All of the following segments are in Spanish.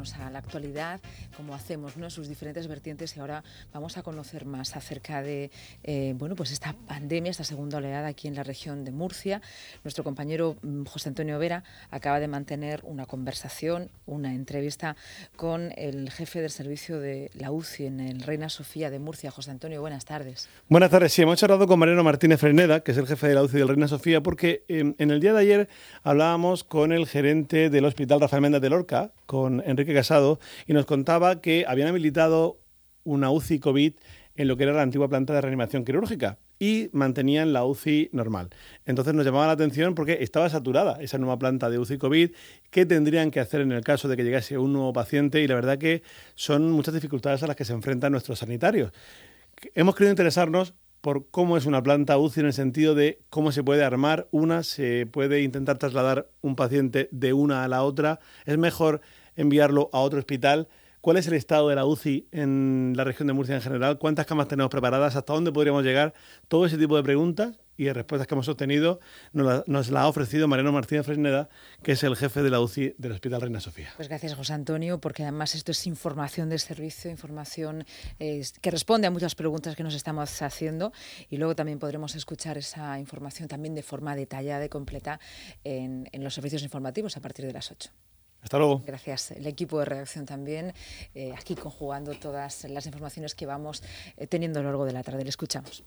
acercarnos a la actualidad, como hacemos ¿no? sus diferentes vertientes, y ahora vamos a conocer más acerca de eh, bueno, pues esta pandemia, esta segunda oleada aquí en la región de Murcia. Nuestro compañero mm, José Antonio Vera acaba de mantener una conversación, una entrevista con el jefe del servicio de la UCI en el Reina Sofía de Murcia. José Antonio, buenas tardes. Buenas tardes. Sí, hemos charlado con Mariano Martínez Freneda, que es el jefe de la UCI del Reina Sofía, porque em, en el día de ayer hablábamos con el gerente del Hospital Rafael Méndez de Lorca, con Enrique Casado, y nos contaba que habían habilitado una UCI COVID en lo que era la antigua planta de reanimación quirúrgica y mantenían la UCI normal. Entonces nos llamaba la atención porque estaba saturada esa nueva planta de UCI COVID. ¿Qué tendrían que hacer en el caso de que llegase un nuevo paciente? Y la verdad que son muchas dificultades a las que se enfrentan nuestros sanitarios. Hemos querido interesarnos por cómo es una planta UCI en el sentido de cómo se puede armar una, se puede intentar trasladar un paciente de una a la otra, es mejor enviarlo a otro hospital. ¿Cuál es el estado de la UCI en la región de Murcia en general? ¿Cuántas camas tenemos preparadas? ¿Hasta dónde podríamos llegar? Todo ese tipo de preguntas y respuestas que hemos obtenido nos la, ha ofrecido Mariano Martínez Fresneda, que es el jefe de la UCI del Hospital Reina Sofía. Pues gracias, José Antonio, porque además esto es información del servicio, información que responde a muchas preguntas que nos estamos haciendo y luego también podremos escuchar esa información también de forma detallada y completa en, en los servicios informativos a partir de las 8. Hasta luego. Gracias. El equipo de redacción también, eh, aquí conjugando todas las informaciones que vamos eh, teniendo a lo largo de la tarde. Le escuchamos.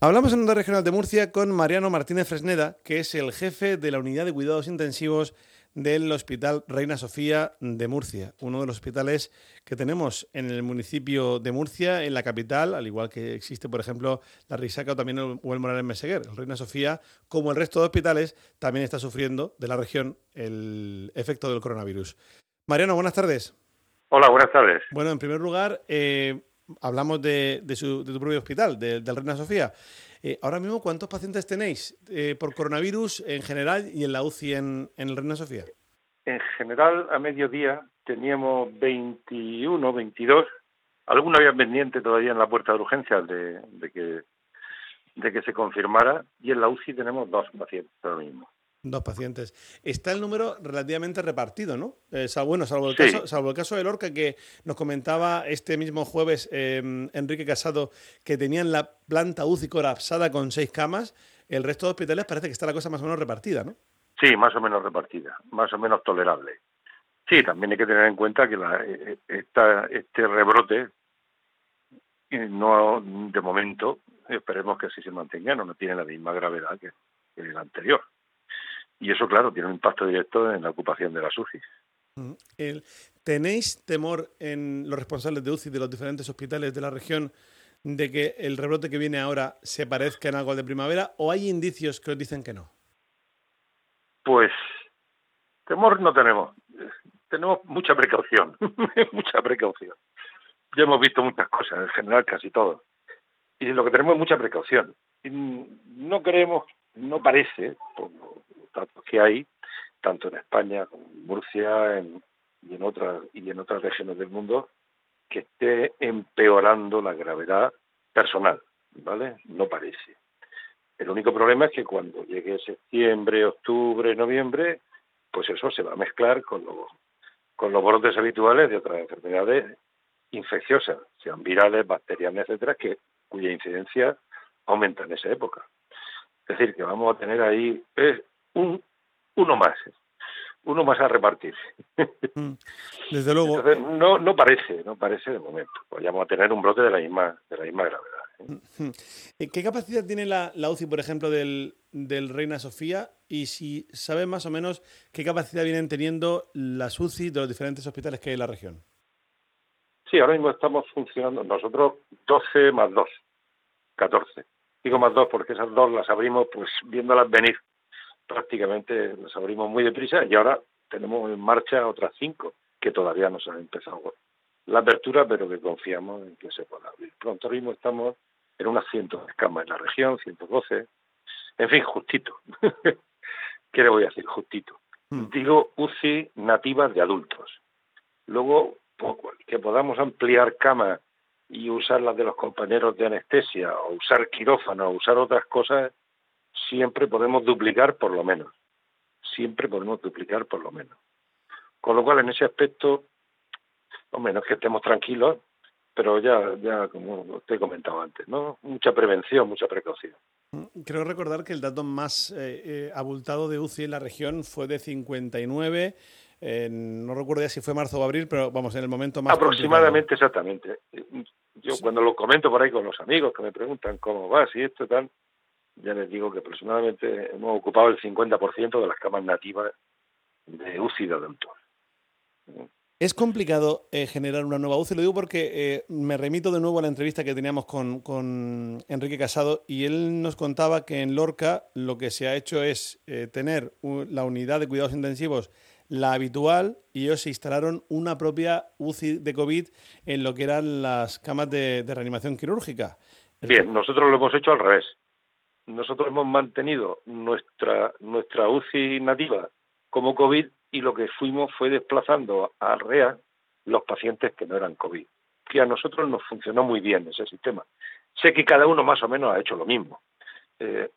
Hablamos en Onda Regional de Murcia con Mariano Martínez Fresneda, que es el jefe de la Unidad de Cuidados Intensivos del Hospital Reina Sofía de Murcia, uno de los hospitales que tenemos en el municipio de Murcia, en la capital, al igual que existe, por ejemplo, la Risaca o también el, o el Morales Meseguer. El Reina Sofía, como el resto de hospitales, también está sufriendo de la región el efecto del coronavirus. Mariano, buenas tardes. Hola, buenas tardes. Bueno, en primer lugar, eh, hablamos de, su, de, tu propio hospital, del Reina Sofía. Eh, ahora mismo, ¿cuántos pacientes tenéis eh, por coronavirus en general y en la UCI en, el Reina Sofía? En general, a mediodía teníamos 21, 22. Algunos habían pendiente todavía en la puerta de urgencias de, de que se confirmara y en la UCI tenemos dos pacientes ahora mismo. Dos pacientes. Está el número relativamente repartido, ¿no? Eh, bueno, salvo el, caso, salvo el caso de Lorca, que nos comentaba este mismo jueves em, Enrique Casado que tenían la planta UCI colapsada con seis camas. El resto de hospitales parece que está la cosa más o menos repartida, ¿no? Sí, más o menos repartida, más o menos tolerable. Sí, también hay que tener en cuenta que la, eh, esta, este rebrote, eh, no de momento, esperemos que así se mantenga, no, no tiene la misma gravedad que el anterior. Y eso, claro, tiene un impacto directo en la ocupación de las UCI. Mm, ¿Tenéis temor en los responsables de UCI de los diferentes hospitales de la región de que el rebrote que viene ahora se parezca en algo de primavera o hay indicios que os dicen que no? Pues temor no tenemos. Tenemos mucha precaución, mucha precaución. Ya hemos visto muchas cosas, en general casi todo. Y lo que tenemos es mucha precaución. no creemos, no parece, datos que hay, tanto en España como en Murcia y, en otras, y en otras regiones del mundo, que esté empeorando la gravedad personal, ¿vale? No parece. El único problema es que cuando llegue septiembre, octubre, noviembre, pues eso se va a mezclar con los, con los brotes habituales de otras enfermedades infecciosas, sean virales, bacterianas, etcétera, que cuya incidencia aumenta en esa época. Es decir, que vamos a tener ahí un, uno más, uno más a repartir. Mm, desde luego. no, no parece, no parece de momento. Vayamos a tener un brote de la misma, de la misma gravedad. ¿eh? Mm, mm. Eh, ¿Qué capacidad tiene la, la UCI, por ejemplo, del, del Reina Sofía? Y si sabe más o menos qué capacidad vienen teniendo las UCI de los diferentes hospitales que hay en la región. Sí, ahora mismo estamos funcionando nosotros 12 más 2, 14. Digo más 2 porque esas dos las abrimos pues viéndolas venir prácticamente nos abrimos muy deprisa y ahora tenemos en marcha otras cinco que todavía no se han empezado la apertura, pero que confiamos en que se pueda abrir. Pronto mismo estamos en unas cientos de camas en la región, 112, en fin, justito. ¿Qué le voy a decir? Justito. Hmm. Digo UCI nativas de adultos. Luego, que podamos ampliar camas y usar las de los compañeros de anestesia, o usar quirófano, o usar otras cosas, siempre podemos duplicar por lo menos. Siempre podemos duplicar por lo menos. Con lo cual, en ese aspecto, Hombre, no es que estemos tranquilos, pero ya, ya como te he comentado antes, ¿no? Mucha prevención, mucha precaución. Creo recordar que el dato más eh, eh, abultado de UCI en la región fue de 59. no recuerdo ya si fue marzo o abril, pero vamos, en el momento más. Aproximadamente, exactamente. Yo cuando lo comento por ahí con los amigos que me preguntan cómo va, si esto tal, ya les digo que aproximadamente hemos ocupado el 50% de las camas nativas de UCI de adultos. Es complicado eh, generar una nueva UCI, lo digo porque eh, me remito de nuevo a la entrevista que teníamos con, Enrique Casado y él nos contaba que en Lorca lo que se ha hecho es eh, tener la unidad de cuidados intensivos, la habitual, y ellos se instalaron una propia UCI de COVID en lo que eran las camas de, de reanimación quirúrgica. Bien, nosotros lo hemos hecho al revés. Nosotros hemos mantenido nuestra, nuestra UCI nativa como COVID y lo que fuimos fue desplazando a REA los pacientes que no eran COVID, que a nosotros nos funcionó muy bien ese sistema. Sé que cada uno más o menos ha hecho lo mismo. Eh,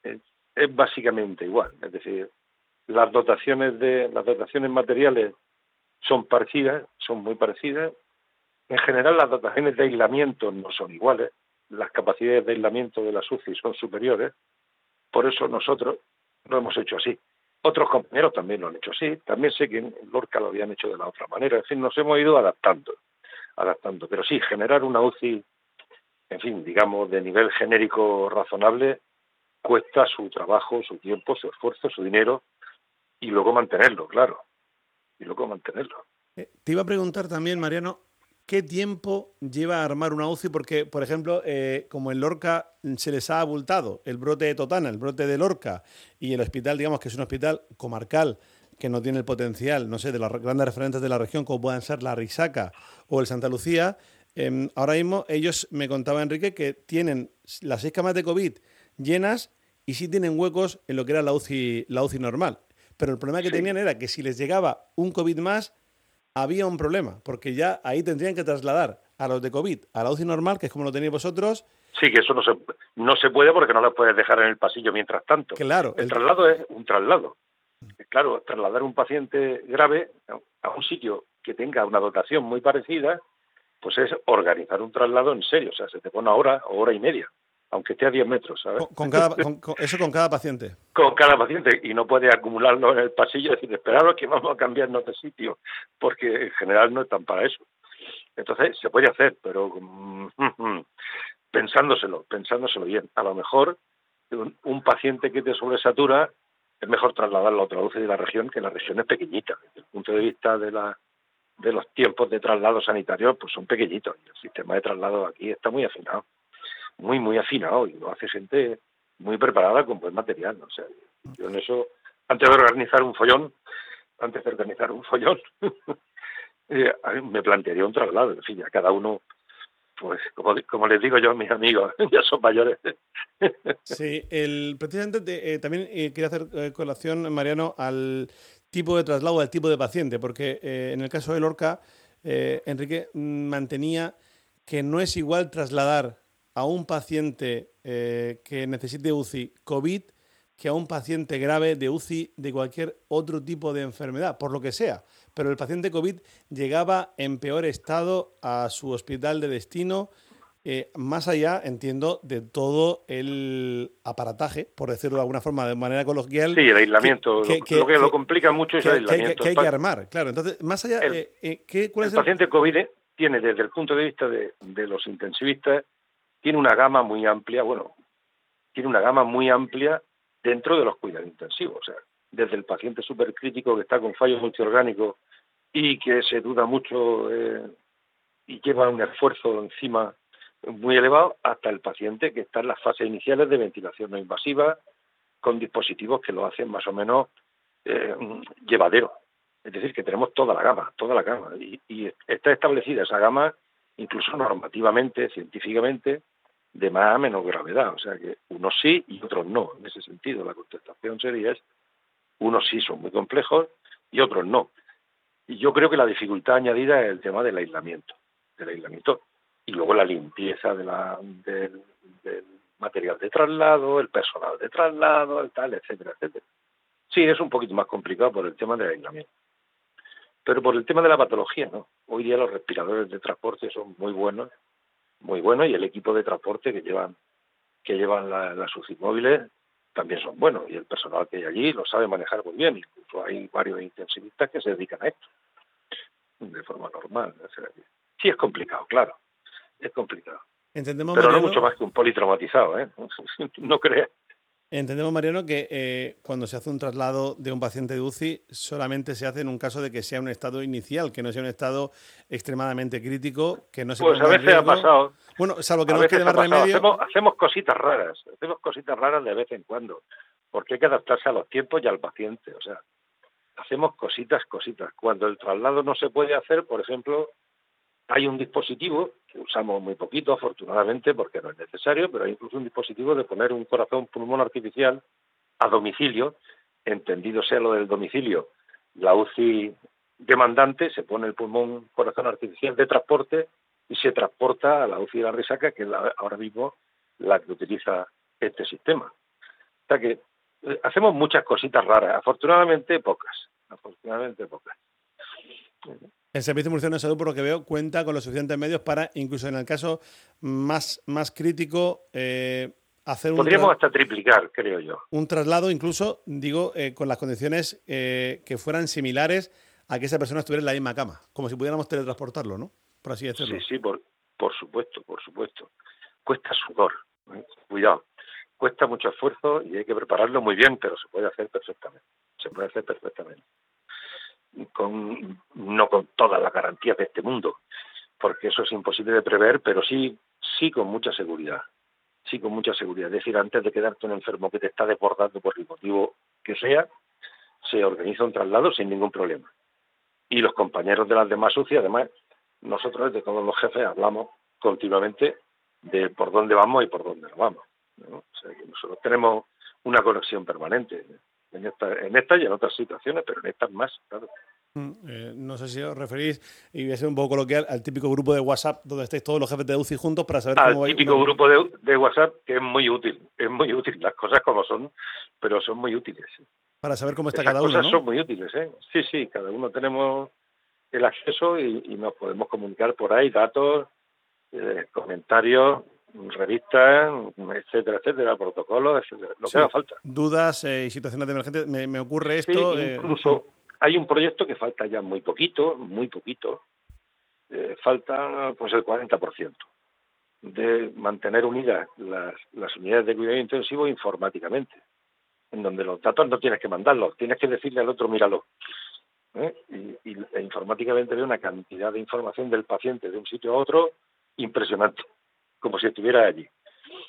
es básicamente igual, es decir, las dotaciones de las dotaciones materiales son parecidas, son muy parecidas. En general las dotaciones de aislamiento no son iguales, las capacidades de aislamiento de la UCI son superiores, por eso nosotros lo hemos hecho así. Otros compañeros también lo han hecho así, también sé que en Lorca lo habían hecho de la otra manera, en fin, nos hemos ido adaptando, adaptando. Pero sí, generar una UCI, en fin, digamos, de nivel genérico razonable, cuesta su trabajo, su tiempo, su esfuerzo, su dinero, y luego mantenerlo, claro, y luego mantenerlo. Eh, te iba a preguntar también, Mariano, ¿Qué tiempo lleva a armar una UCI? Porque, por ejemplo, eh, como en Lorca se les ha abultado el brote de Totana, el brote de Lorca, y el hospital, digamos que es un hospital comarcal que no tiene el potencial, no sé, de las grandes referentes de la región, como puedan ser la Risaca o el Santa Lucía, em, ahora mismo ellos me contaba Enrique que tienen las seis camas de COVID llenas y sí tienen huecos en lo que era la UCI, la UCI normal. Pero el problema que tenían era que si les llegaba un COVID más, había un problema, porque ya ahí tendrían que trasladar a los de COVID a la UCI normal, que es como lo tenéis vosotros. Sí, que eso no se, no se puede porque no lo puedes dejar en el pasillo mientras tanto. Claro. El, traslado es un traslado. Claro, trasladar un paciente grave a un sitio que tenga una dotación muy parecida, pues es organizar un traslado en serio. O sea, se te pone una hora o hora y media aunque esté a 10 metros, ¿sabes? Con, cada, eso con cada paciente. Con cada paciente, y no puede acumularlo en el pasillo y decir, esperaros que vamos a cambiarnos de sitio, porque en general no están para eso. Entonces, se puede hacer, pero mm, pensándoselo, pensándoselo bien. A lo mejor un, paciente que te sobresatura es mejor trasladarlo a otra UCI de la región, que la región es pequeñita. Desde el punto de vista de la de los tiempos de traslado sanitario, pues son pequeñitos. Y el sistema de traslado aquí está muy afinado muy, muy afinado y lo hace gente muy preparada con buen material. O sea, yo en eso, antes de organizar un follón, antes de organizar un follón, eh, me plantearía un traslado. En fin, ya cada uno, pues como, como les digo yo a mis amigos, ya son mayores. sí, el, precisamente eh, también eh, quería hacer colación, Mariano, al tipo de traslado, al tipo de paciente, porque en el caso de Lorca, Enrique mantenía que no es igual trasladar a un paciente eh, que necesite UCI COVID que a un paciente grave de UCI de cualquier otro tipo de enfermedad, por lo que sea. Pero el paciente COVID llegaba en peor estado a su hospital de destino, eh, más allá, entiendo, de todo el aparataje, por decirlo de alguna forma, de manera coloquial. Sí, el aislamiento. lo, que, lo complica mucho es el aislamiento. Que, hay que armar, claro. Entonces, más allá, el, eh, ¿cuál es el, paciente COVID tiene desde el punto de vista de, de los intensivistas tiene una gama muy amplia, bueno, tiene una gama muy amplia dentro de los cuidados intensivos, o sea, desde el paciente supercrítico que está con fallos multiorgánicos y que se duda mucho eh, y lleva un esfuerzo encima muy elevado, hasta el paciente que está en las fases iniciales de ventilación no invasiva, con dispositivos que lo hacen más o menos eh, llevadero. Es decir, que tenemos toda la gama, toda la gama. y está establecida esa gama, incluso normativamente, científicamente, de más a menos gravedad. O sea que unos sí y otros no. En ese sentido, la contestación sería es, unos sí son muy complejos y otros no. Y yo creo que la dificultad añadida es el tema del aislamiento, del aislamiento y luego la limpieza de la, del, material de traslado, el personal de traslado, el tal, etcétera, etcétera. Sí, es un poquito más complicado por el tema del aislamiento. pero por el tema de la patología, ¿no? Hoy día los respiradores de transporte son muy buenos, muy buenos, y el equipo de transporte que llevan que llevan las UCI móviles también son buenos, y el personal que hay allí lo sabe manejar muy bien, incluso hay varios intensivistas que se dedican a esto de forma normal. Sí es complicado, claro, es complicado. Entendemos, Pero no mucho más que un politraumatizado, ¿eh? No creas. Entendemos, Mariano, que eh, cuando se hace un traslado de un paciente de UCI solamente se hace en un caso de que sea un estado inicial, que no sea un estado extremadamente crítico, que no se Pues a veces ha pasado. Bueno, salvo que no quede más remedio. Hacemos, hacemos, cositas raras, hacemos cositas raras de vez en cuando, porque hay que adaptarse a los tiempos y al paciente. O sea, hacemos cositas, cositas. Cuando el traslado no se puede hacer, por ejemplo, hay un dispositivo usamos muy poquito, afortunadamente, porque no es necesario, pero hay incluso un dispositivo de poner un corazón pulmón artificial a domicilio, entendido sea lo del domicilio, la UCI demandante se pone el pulmón corazón artificial de transporte y se transporta a la UCI de la resaca, que es ahora mismo la que utiliza este sistema. O sea que eh, hacemos muchas cositas raras, afortunadamente pocas, afortunadamente pocas. El Servicio Murciano de Salud, por lo que veo, cuenta con los suficientes medios para, incluso en el caso más, más crítico, eh, hacer un... Podríamos hasta triplicar, creo yo. Un traslado, incluso, digo, eh, con las condiciones eh, que fueran similares a que esa persona estuviera en la misma cama, como si pudiéramos teletransportarlo, ¿no? Por así decirlo. Sí, sí, por, por supuesto, por supuesto. Cuesta sudor, cuidado. Cuesta mucho esfuerzo y hay que prepararlo muy bien, pero se puede hacer perfectamente. Se puede hacer perfectamente con, no con todas las garantías de este mundo, porque eso es imposible de prever, pero sí, sí con mucha seguridad, sí con mucha seguridad. Es decir, antes de quedarte un enfermo que te está desbordando por el motivo que sea, se organiza un traslado sin ningún problema. Y los compañeros de las demás UCI, además, nosotros de todos los jefes hablamos continuamente de por dónde vamos y por dónde no vamos. O sea, que nosotros tenemos una conexión permanente en esta, en esta y en otras situaciones, pero en estas más, claro. Mm, eh, no sé si os referís, y voy a ser un poco coloquial, al típico grupo de WhatsApp donde estáis todos los jefes de UCI juntos para saber cómo va. Al típico grupo de, de, WhatsApp que es muy útil, es muy útil, las cosas como son, pero son muy útiles. Para saber cómo está cada uno. Las cosas son muy útiles, ¿eh? Sí, sí, cada uno tenemos el acceso y, y nos podemos comunicar por ahí datos, eh, comentarios, revistas, etcétera, etcétera, protocolos, etcétera, lo que haga falta. Dudas eh, y situaciones de emergencia, me, ocurre esto. Eh, incluso hay un proyecto que falta ya muy poquito, muy poquito, eh, falta pues el 40% de mantener unidas las, las unidades de cuidado intensivo informáticamente, en donde los datos no tienes que mandarlos, tienes que decirle al otro, míralo. Y, y e informáticamente ve una cantidad de información del paciente de un sitio a otro impresionante como si estuviera allí.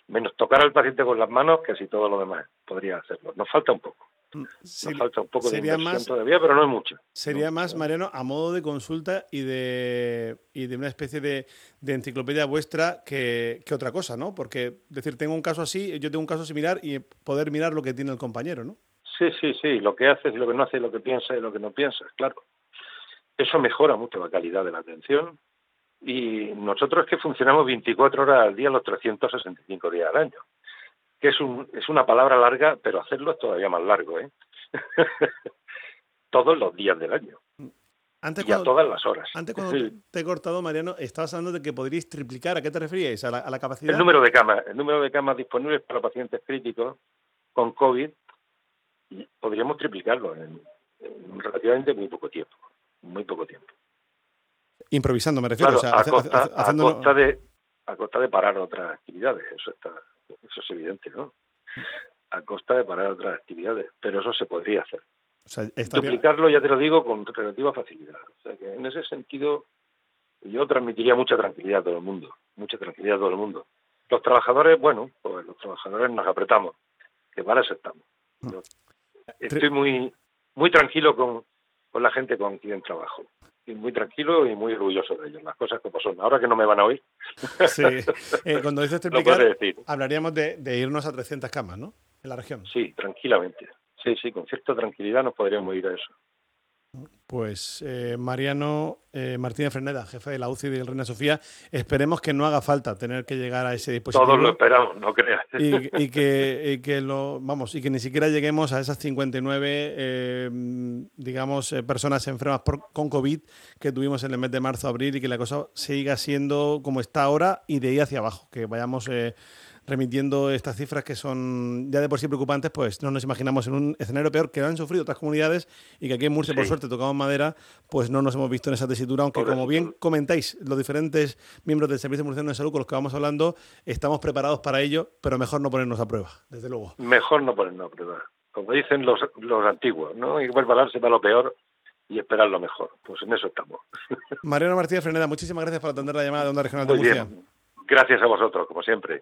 Menos tocar al paciente con las manos, que así todo lo demás podría hacerlo. Nos falta un poco. Mm, Nos falta un poco de inversión más, todavía, pero no es mucho. Sería más, Mariano, a modo de consulta y de, y de una especie de, de enciclopedia vuestra que, que, otra cosa, ¿no? Porque, decir, tengo un caso así, yo tengo un caso similar y poder mirar lo que tiene el compañero, ¿no? Sí, sí, sí, lo que hace y lo que no hace, lo que piensa y lo que no piensa, claro. Eso mejora mucho la calidad de la atención, y nosotros es que funcionamos 24 horas al día los 365 días al año, que es, un, es una palabra larga, pero hacerlo es todavía más largo, ¿eh? Todos los días del año. Antes y a todas las horas. Antes cuando te he cortado, Mariano, estabas hablando de que podríais triplicar. ¿A qué te referíais? ¿A la, capacidad? El número de camas. El número de camas disponibles para pacientes críticos con COVID podríamos triplicarlo en relativamente muy poco tiempo. Muy poco tiempo. Improvisando, me refiero. a, costa, de, a costa de parar otras actividades, eso, está, eso es evidente, ¿no? A costa de parar otras actividades, pero eso se podría hacer. Duplicarlo, ya te lo digo, con relativa facilidad. O sea que en ese sentido yo transmitiría mucha tranquilidad a todo el mundo, mucha tranquilidad a todo el mundo. Los trabajadores, bueno, pues los trabajadores nos apretamos, que para eso estamos. Mm. estoy muy muy tranquilo con, con la gente con quien trabajo muy tranquilo y muy orgulloso de ellos, las cosas como son. Ahora que no me van a oír. Sí, eh, cuando dices triplicar, hablaríamos de, irnos a 300 camas, ¿no? En la región. Sí, tranquilamente. Sí, sí, con cierta tranquilidad nos podríamos ir a eso. Pues eh, Mariano eh, Martínez Freneda, jefe de la UCI del Reina Sofía, esperemos que no haga falta tener que llegar a ese dispositivo. Todos lo esperamos, no creas. Y, que, que, lo, vamos, y que ni siquiera lleguemos a esas 59, eh, digamos, personas enfermas por, con COVID que tuvimos en el mes de marzo, abril y que la cosa siga siendo como está ahora y de ahí hacia abajo, que vayamos remitiendo estas cifras que son ya de por sí preocupantes, pues no nos imaginamos en un escenario peor que han sufrido otras comunidades y que aquí en Murcia, por suerte, tocamos madera, pues no nos hemos visto en esa tesitura, aunque como bien comentáis, los diferentes miembros del Servicio Murciano de Salud con los que vamos hablando, estamos preparados para ello, pero mejor no ponernos a prueba, desde luego. Mejor no ponernos a prueba. Como dicen los, los antiguos, ¿no? Hay que prepararse para lo peor y esperar lo mejor. Pues en eso estamos. Mariano Martínez Freneda, muchísimas gracias por atender la llamada de Onda Regional de Murcia. Gracias a vosotros, como siempre.